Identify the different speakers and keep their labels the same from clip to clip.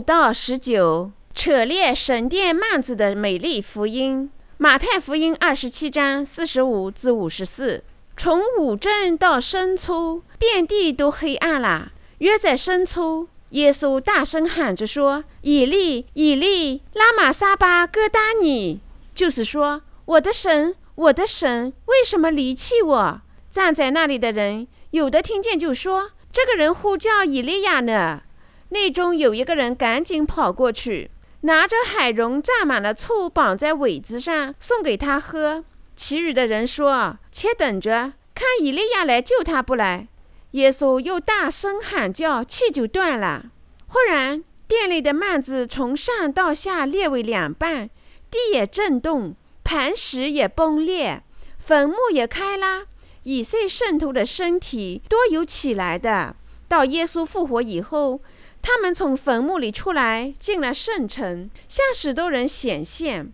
Speaker 1: 到十九，扯裂神殿幔子的美丽福音。马太福音二十七章四十五至五十四。从午正到申初，遍地都黑暗了。约在申初，耶稣大声喊着说：“以利，以利，拉玛撒巴哥达尼。”就是说：“我的神，我的神，为什么离弃我？”站在那里的人，有的听见就说：“这个人呼叫以利亚呢。”内中有一个人赶紧跑过去，拿着海蓉蘸满了醋，绑在苇子上，送给他喝。其余的人说：“且等着，看以利亚来救他不来。”耶稣又大声喊叫，气就断了。忽然，殿里的幔子从上到下裂为两半，地也震动，磐石也崩裂，坟墓也开了。以色圣徒的身体多有起来的。到耶稣复活以后。他们从坟墓里出来，进了圣城，向许多人显现。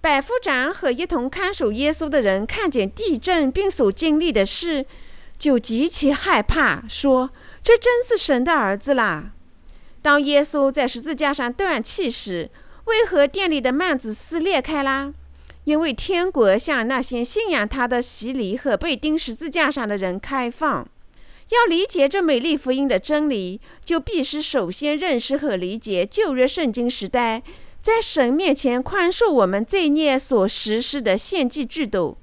Speaker 1: 百夫长和一同看守耶稣的人看见地震并所经历的事，就极其害怕，说：“这真是神的儿子啦！”当耶稣在十字架上断气时，为何殿里的幔子撕裂开啦？因为天国向那些信仰他的洗礼和被钉十字架上的人开放。要理解这美丽福音的真理，就必须首先认识和理解旧约圣经时代在神面前宽恕我们罪孽所实施的献祭制度。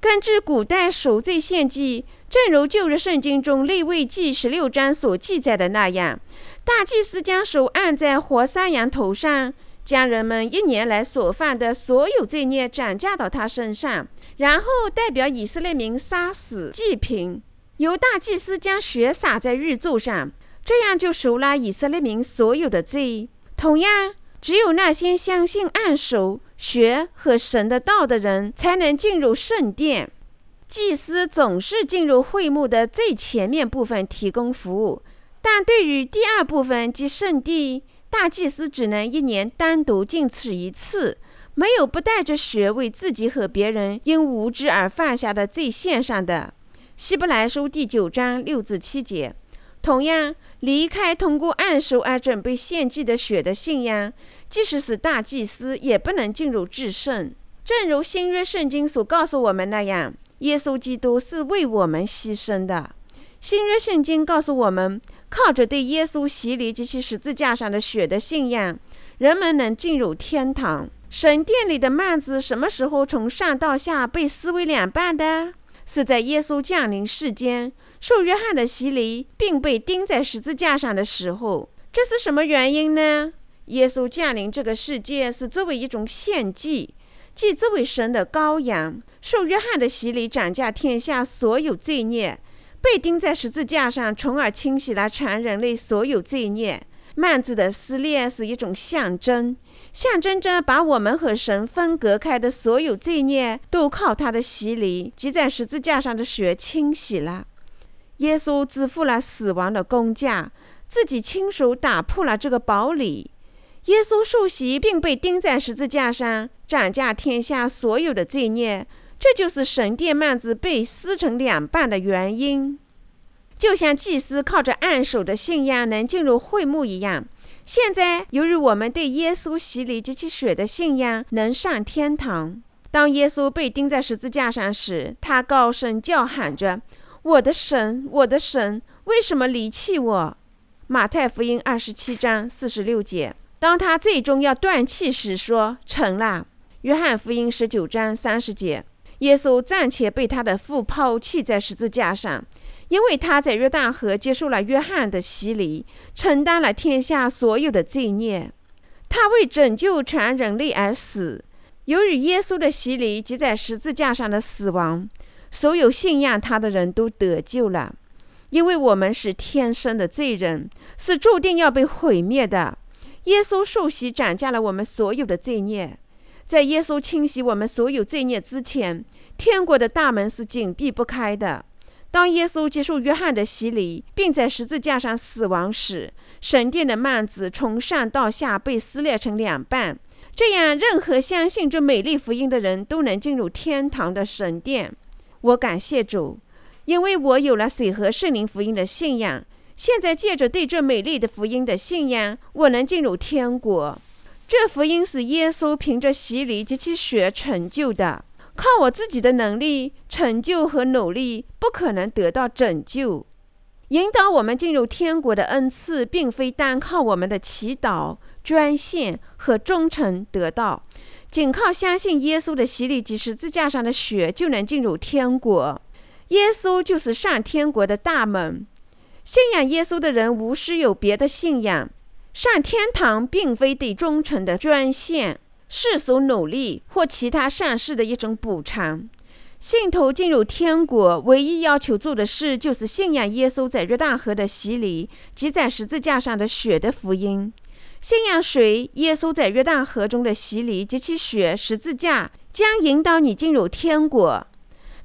Speaker 1: 根据古代赎罪献祭，正如旧约圣经中利未记十六章所记载的那样，大祭司将手按在活山羊头上，将人们一年来所犯的所有罪孽转嫁到他身上，然后代表以色列民杀死祭品。由大祭司将血洒在玉柱上，这样就赎了以色列民所有的罪。同样，只有那些相信按手、血和神的道的人，才能进入圣殿。祭司总是进入会幕的最前面部分提供服务，但对于第二部分即圣地，大祭司只能一年单独进此一次，没有不带着血为自己和别人因无知而犯下的罪献上的。希伯来书第九章六至七节，同样离开通过按手而准备献祭的血的信仰，即使是大祭司也不能进入至圣。正如新约圣经所告诉我们那样，耶稣基督是为我们牺牲的。新约圣经告诉我们，靠着对耶稣洗礼及其十字架上的血的信仰，人们能进入天堂。神殿里的幔子什么时候从上到下被撕为两半的？是在耶稣降临世间、受约翰的洗礼，并被钉在十字架上的时候。这是什么原因呢？耶稣降临这个世界是作为一种献祭，即作为神的羔羊，受约翰的洗礼，斩下天下所有罪孽，被钉在十字架上，从而清洗了全人类所有罪孽。幔子的撕裂是一种象征。象征着把我们和神分隔开的所有罪孽，都靠他的洗礼及在十字架上的血清洗了。耶稣支付了死亡的工价，自己亲手打破了这个堡垒。耶稣受洗并被钉在十字架上，斩价天下所有的罪孽。这就是神殿幔子被撕成两半的原因。就像祭司靠着按手的信仰能进入会幕一样。现在，由于我们对耶稣洗礼及其血的信仰，能上天堂。当耶稣被钉在十字架上时，他高声叫喊着：“我的神，我的神，为什么离弃我？”马太福音二十七章四十六节。当他最终要断气时，说：“成了。”约翰福音十九章三十节。耶稣暂且被他的父抛弃在十字架上。因为他在约旦河接受了约翰的洗礼，承担了天下所有的罪孽，他为拯救全人类而死。由于耶稣的洗礼及在十字架上的死亡，所有信仰他的人都得救了。因为我们是天生的罪人，是注定要被毁灭的。耶稣受洗斩下了我们所有的罪孽，在耶稣清洗我们所有罪孽之前，天国的大门是紧闭不开的。当耶稣接受约翰的洗礼，并在十字架上死亡时，神殿的幔子从上到下被撕裂成两半，这样任何相信这美丽福音的人都能进入天堂的神殿。我感谢主，因为我有了水和圣灵福音的信仰，现在借着对这美丽的福音的信仰，我能进入天国。这福音是耶稣凭着洗礼及其血成就的，靠我自己的能力、成就和努力不可能得到拯救。引导我们进入天国的恩赐，并非单靠我们的祈祷、捐献和忠诚得到。仅靠相信耶稣的洗礼及十字架上的血就能进入天国。耶稣就是上天国的大门。信仰耶稣的人无需有别的信仰。上天堂并非对忠诚的捐献、世俗努力或其他善事的一种补偿。信徒进入天国唯一要求做的事，就是信仰耶稣在约旦河的洗礼及在十字架上的血的福音。信仰谁？耶稣在约旦河中的洗礼及其血、十字架，将引导你进入天国。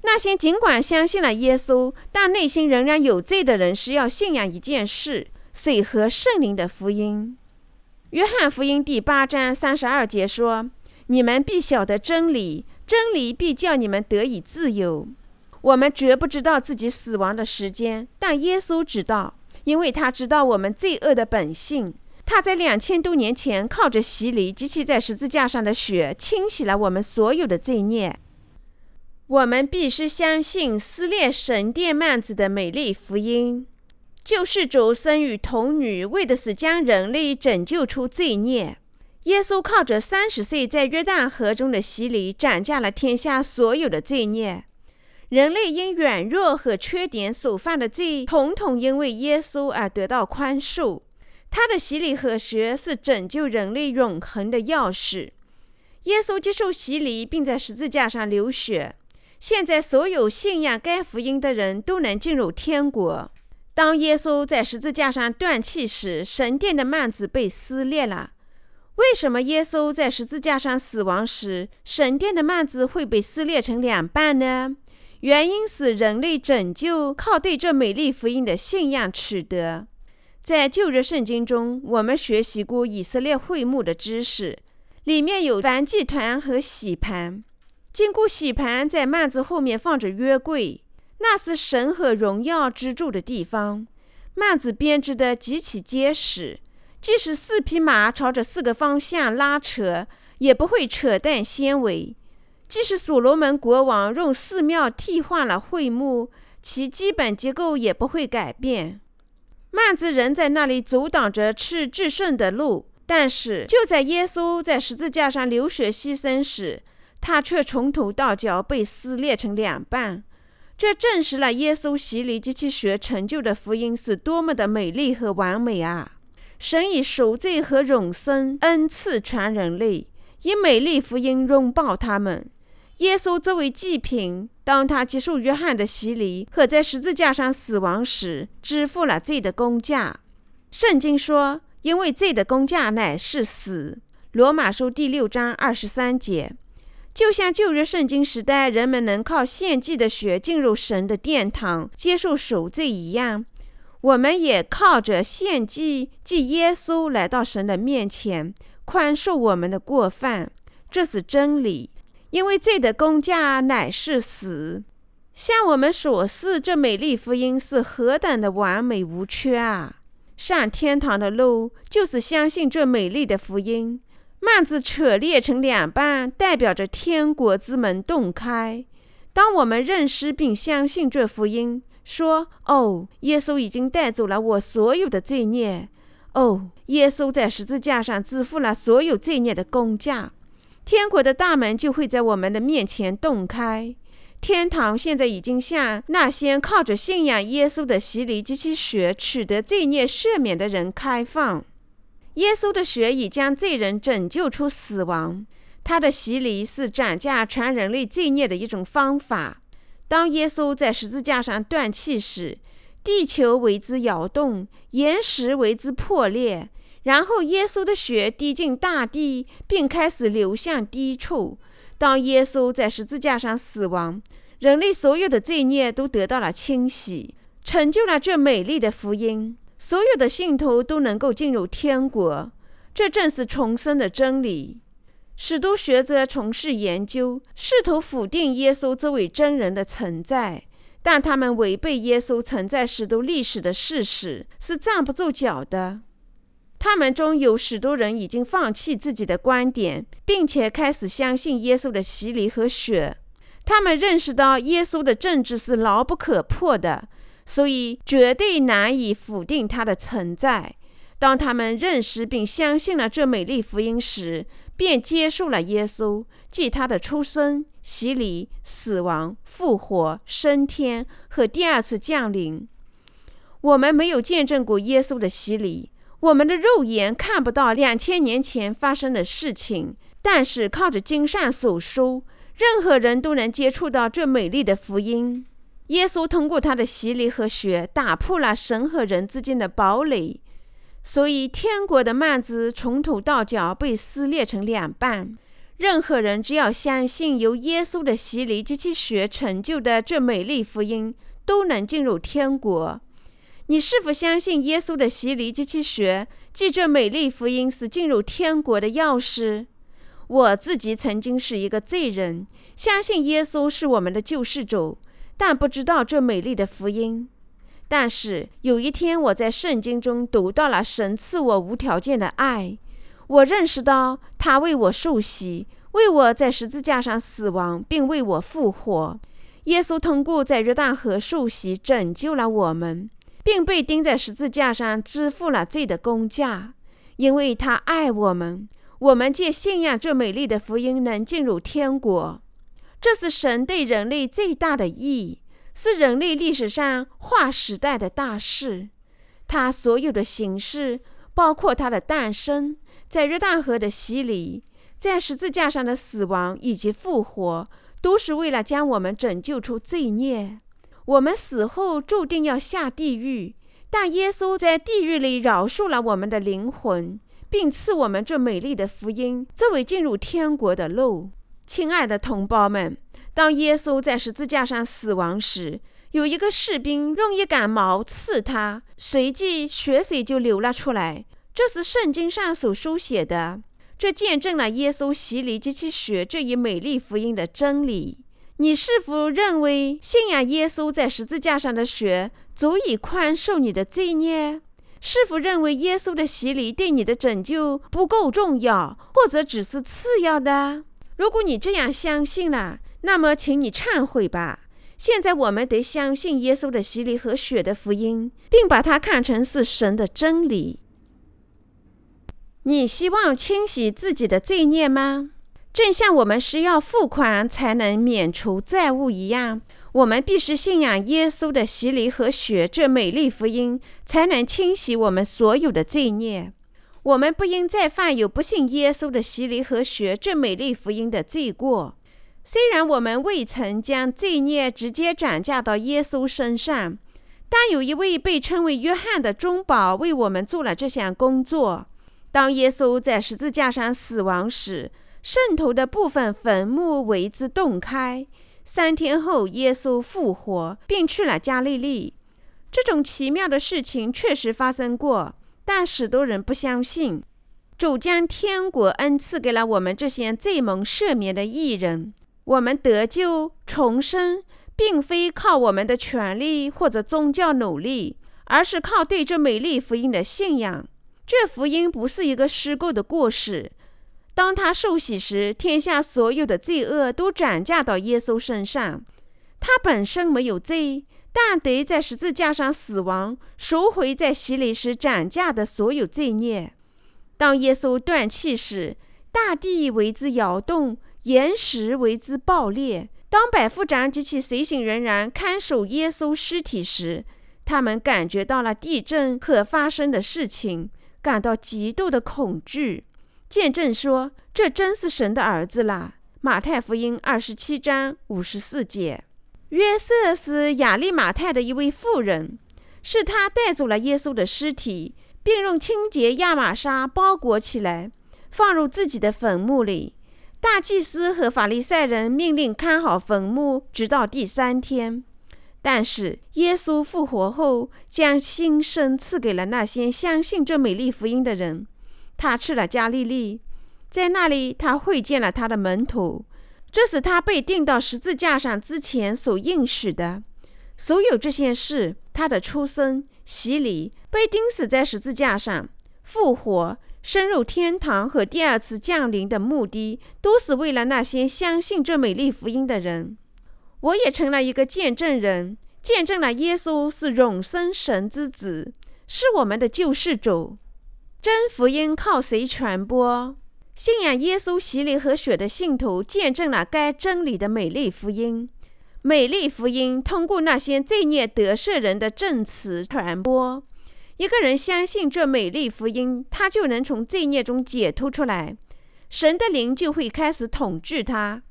Speaker 1: 那些尽管相信了耶稣，但内心仍然有罪的人，是要信仰一件事：水和圣灵的福音。约翰福音第八章三十二节说：“你们必晓得真理，真理必叫你们得以自由。”我们绝不知道自己死亡的时间，但耶稣知道，因为他知道我们罪恶的本性。他在两千多年前靠着洗礼及其在十字架上的血，清洗了我们所有的罪孽。我们必须相信撕裂神殿幔子的美丽福音：救世主生于童女，为的是将人类拯救出罪孽。耶稣靠着三十岁在约旦河中的洗礼，斩下了天下所有的罪孽。人类因软弱和缺点所犯的罪，统统因为耶稣而得到宽恕。他的洗礼和血是拯救人类永恒的钥匙。耶稣接受洗礼，并在十字架上流血。现在，所有信仰该福音的人都能进入天国。当耶稣在十字架上断气时，神殿的幔子被撕裂了。为什么耶稣在十字架上死亡时，神殿的幔子会被撕裂成两半呢？原因是人类拯救靠对这美丽福音的信仰取得。在旧约圣经中，我们学习过以色列会幕的知识，里面有燔祭团和洗盘。经过洗盘，在幔子后面放着约柜，那是神和荣耀居住的地方。幔子编织的极其结实，即使四匹马朝着四个方向拉扯，也不会扯断纤维。即使所罗门国王用寺庙替换了会幕，其基本结构也不会改变。幔子仍在那里阻挡着去至圣的路，但是就在耶稣在十字架上流血牺牲时，他却从头到脚被撕裂成两半。这证实了耶稣洗礼及其血成就的福音是多么的美丽和完美啊！神以赎罪和永生恩赐全人类，以美丽福音拥抱他们。耶稣作为祭品，当他接受约翰的洗礼和在十字架上死亡时，支付了罪的工价。圣经说：“因为罪的工价乃是死。”罗马书第六章二十三节。就像旧约圣经时代人们能靠献祭的血进入神的殿堂，接受赎罪一样，我们也靠着献祭，即耶稣来到神的面前，宽恕我们的过犯。这是真理。因为罪的工价乃是死，向我们所示这美丽福音是何等的完美无缺啊！上天堂的路就是相信这美丽的福音。幔子扯裂成两半，代表着天国之门洞开。当我们认识并相信这福音，说：“哦，耶稣已经带走了我所有的罪孽。哦，耶稣在十字架上支付了所有罪孽的工价。”天国的大门就会在我们的面前洞开。天堂现在已经向那些靠着信仰耶稣的洗礼及其血取得罪孽赦免的人开放。耶稣的血已将罪人拯救出死亡。他的洗礼是斩价全人类罪孽的一种方法。当耶稣在十字架上断气时，地球为之摇动，岩石为之破裂。然后，耶稣的血滴进大地，并开始流向低处。当耶稣在十字架上死亡，人类所有的罪孽都得到了清洗，成就了这美丽的福音。所有的信徒都能够进入天国，这正是重生的真理。许多学者从事研究，试图否定耶稣这位真人的存在，但他们违背耶稣存在使徒历史的事实，是站不住脚的。他们中有许多人已经放弃自己的观点，并且开始相信耶稣的洗礼和血。他们认识到耶稣的政治是牢不可破的，所以绝对难以否定它的存在。当他们认识并相信了这美丽福音时，便接受了耶稣，即他的出生、洗礼、死亡、复活、升天和第二次降临。我们没有见证过耶稣的洗礼，我们的肉眼看不到两千年前发生的事情，但是靠着经上所书。任何人都能接触到这美丽的福音。耶稣通过他的洗礼和血，打破了神和人之间的堡垒，所以天国的幔子从头到脚被撕裂成两半。任何人只要相信由耶稣的洗礼及其血成就的这美丽福音，都能进入天国。你是否相信耶稣的洗礼及其血，即这美丽福音是进入天国的钥匙？我自己曾经是一个罪人，相信耶稣是我们的救世主，但不知道这美丽的福音。但是有一天，我在圣经中读到了神赐我无条件的爱，我认识到他为我受洗，为我在十字架上死亡，并为我复活。耶稣通过在约旦河受洗拯救了我们，并被钉在十字架上支付了罪的工价，因为他爱我们。我们借信仰这美丽的福音，能进入天国。这是神对人类最大的意义，是人类历史上划时代的大事。它所有的形式，包括它的诞生，在约旦河的洗礼，在十字架上的死亡以及复活，都是为了将我们拯救出罪孽。我们死后注定要下地狱，但耶稣在地狱里饶恕了我们的灵魂。并赐我们这美丽的福音作为进入天国的路。亲爱的同胞们，当耶稣在十字架上死亡时，有一个士兵用一杆矛刺他，随即血水就流了出来。这是圣经上所书写的，这见证了耶稣洗礼及其血这一美丽福音的真理。你是否认为信仰耶稣在十字架上的血足以宽恕你的罪孽？是否认为耶稣的洗礼对你的拯救不够重要，或者只是次要的？如果你这样相信了，那么请你忏悔吧。现在我们得相信耶稣的洗礼和血的福音，并把它看成是神的真理。你希望清洗自己的罪孽吗？正像我们需要付款才能免除债务一样。我们必须信仰耶稣的洗礼和血，这美丽福音才能清洗我们所有的罪孽。我们不应再犯有不信耶稣的洗礼和学这美丽福音的罪过。虽然我们未曾将罪孽直接转嫁到耶稣身上，但有一位被称为约翰的中保为我们做了这项工作。当耶稣在十字架上死亡时，圣徒的部分坟墓为之洞开。三天后，耶稣复活，并去了加利利。这种奇妙的事情确实发生过，但许多人不相信。主将天国恩赐给了我们这些罪蒙赦免的艺人。我们得救重生，并非靠我们的权利或者宗教努力，而是靠对这美丽福音的信仰。这福音不是一个虚构的故事。当他受洗时，天下所有的罪恶都转嫁到耶稣身上。他本身没有罪，但得在十字架上死亡，赎回在洗礼时转嫁的所有罪孽。当耶稣断气时，大地为之摇动，岩石为之爆裂。当百夫长及其随行人员看守耶稣尸体时，他们感觉到了地震可发生的事情，感到极度的恐惧。见证说：“这真是神的儿子啦！”马太福音二十七章五十四节。约瑟是亚利马太的一位妇人，是他带走了耶稣的尸体，并用清洁亚麻纱包裹起来，放入自己的坟墓里。大祭司和法利赛人命令看好坟墓，直到第三天。但是耶稣复活后，将新生赐给了那些相信这美丽福音的人。他去了加利利，在那里他会见了他的门徒，这是他被钉到十字架上之前所应许的。所有这些事，他的出生、洗礼、被钉死在十字架上、复活、升入天堂和第二次降临的目的，都是为了那些相信这美丽福音的人。我也成了一个见证人，见证了耶稣是永生神之子，是我们的救世主。真福音靠谁传播？信仰耶稣洗礼和血的信徒见证了该真理的美丽福音。美丽福音通过那些罪孽得赦人的证词传播。一个人相信这美丽福音，他就能从罪孽中解脱出来，神的灵就会开始统治他。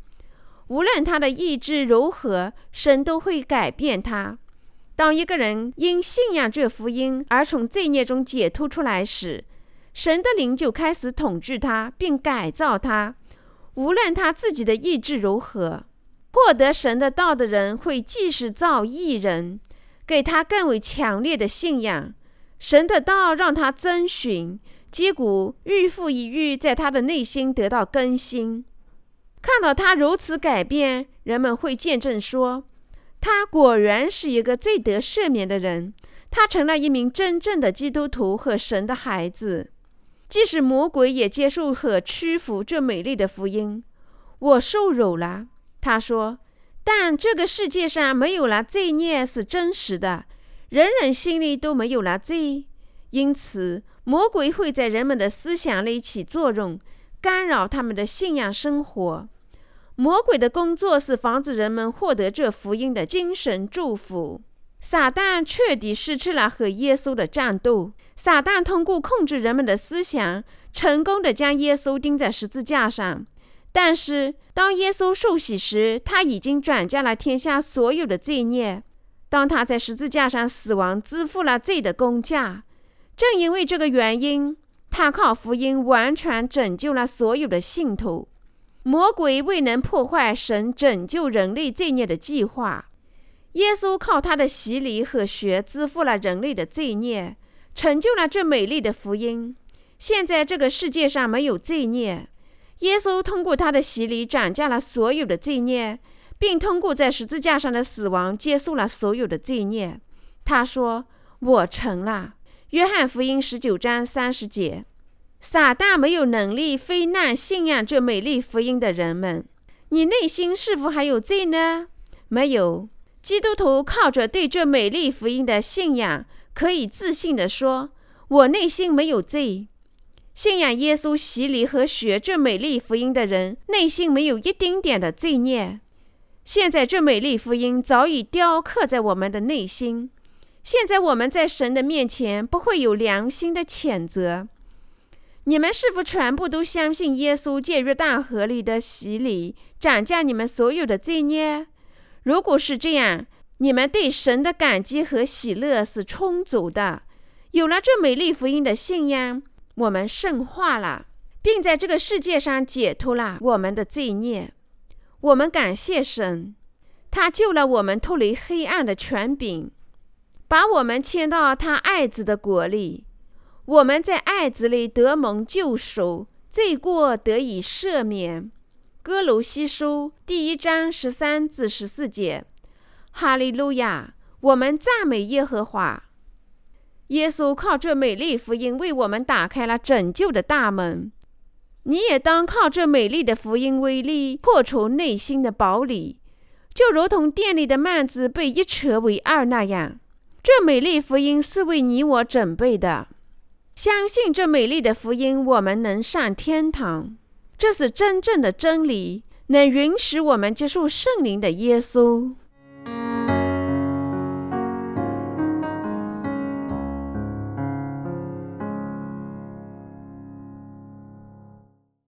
Speaker 1: 无论他的意志如何，神都会改变他。当一个人因信仰这福音而从罪孽中解脱出来时，神的灵就开始统治他，并改造他。无论他自己的意志如何。获得神的道的人会继续造义人，给他更为强烈的信仰。神的道让他遵循，结果日复一日，在他的内心得到更新。看到他如此改变，人们会见证说，他果然是一个最得赦免的人。他成了一名真正的基督徒和神的孩子。即使魔鬼也接受和屈服这美丽的福音。我受辱了。他说：“但这个世界上没有了罪孽是真实的，人人心里都没有了罪，因此魔鬼会在人们的思想里起作用，干扰他们的信仰生活。魔鬼的工作是防止人们获得这福音的精神祝福。撒旦彻底失去了和耶稣的战斗。撒旦通过控制人们的思想，成功的将耶稣钉在十字架上。”但是，当耶稣受洗时，他已经转嫁了天下所有的罪孽。当他在十字架上死亡，支付了罪的工价。正因为这个原因，他靠福音完全拯救了所有的信徒。魔鬼未能破坏神拯救人类罪孽的计划。耶稣靠他的洗礼和血支付了人类的罪孽，成就了这美丽的福音。现在这个世界上没有罪孽。耶稣通过他的洗礼斩下了所有的罪孽，并通过在十字架上的死亡结束了所有的罪孽。他说：“我成了。”约翰福音十九章三十节。撒旦没有能力非难信仰这美丽福音的人们。你内心是否还有罪呢？没有。基督徒靠着对这美丽福音的信仰，可以自信地说：“我内心没有罪。”信仰耶稣洗礼和学这美丽福音的人，内心没有一丁点的罪孽。现在这美丽福音早已雕刻在我们的内心。现在我们在神的面前不会有良心的谴责。你们是否全部都相信耶稣借约大河里的洗礼，斩下你们所有的罪孽？如果是这样，你们对神的感激和喜乐是充足的。有了这美丽福音的信仰。我们圣化了，并在这个世界上解脱了我们的罪孽。我们感谢神，他救了我们脱离黑暗的权柄，把我们迁到他爱子的国里。我们在爱子里得蒙救赎，罪过得以赦免。哥罗西书第一章十三至十四节。哈利路亚！我们赞美耶和华。耶稣靠这美丽福音为我们打开了拯救的大门，你也当靠这美丽的福音威力破除内心的堡垒，就如同店里的幔子被一扯为二那样。这美丽福音是为你我准备的，相信这美丽的福音，我们能上天堂。这是真正的真理，能允许我们接受圣灵的耶稣。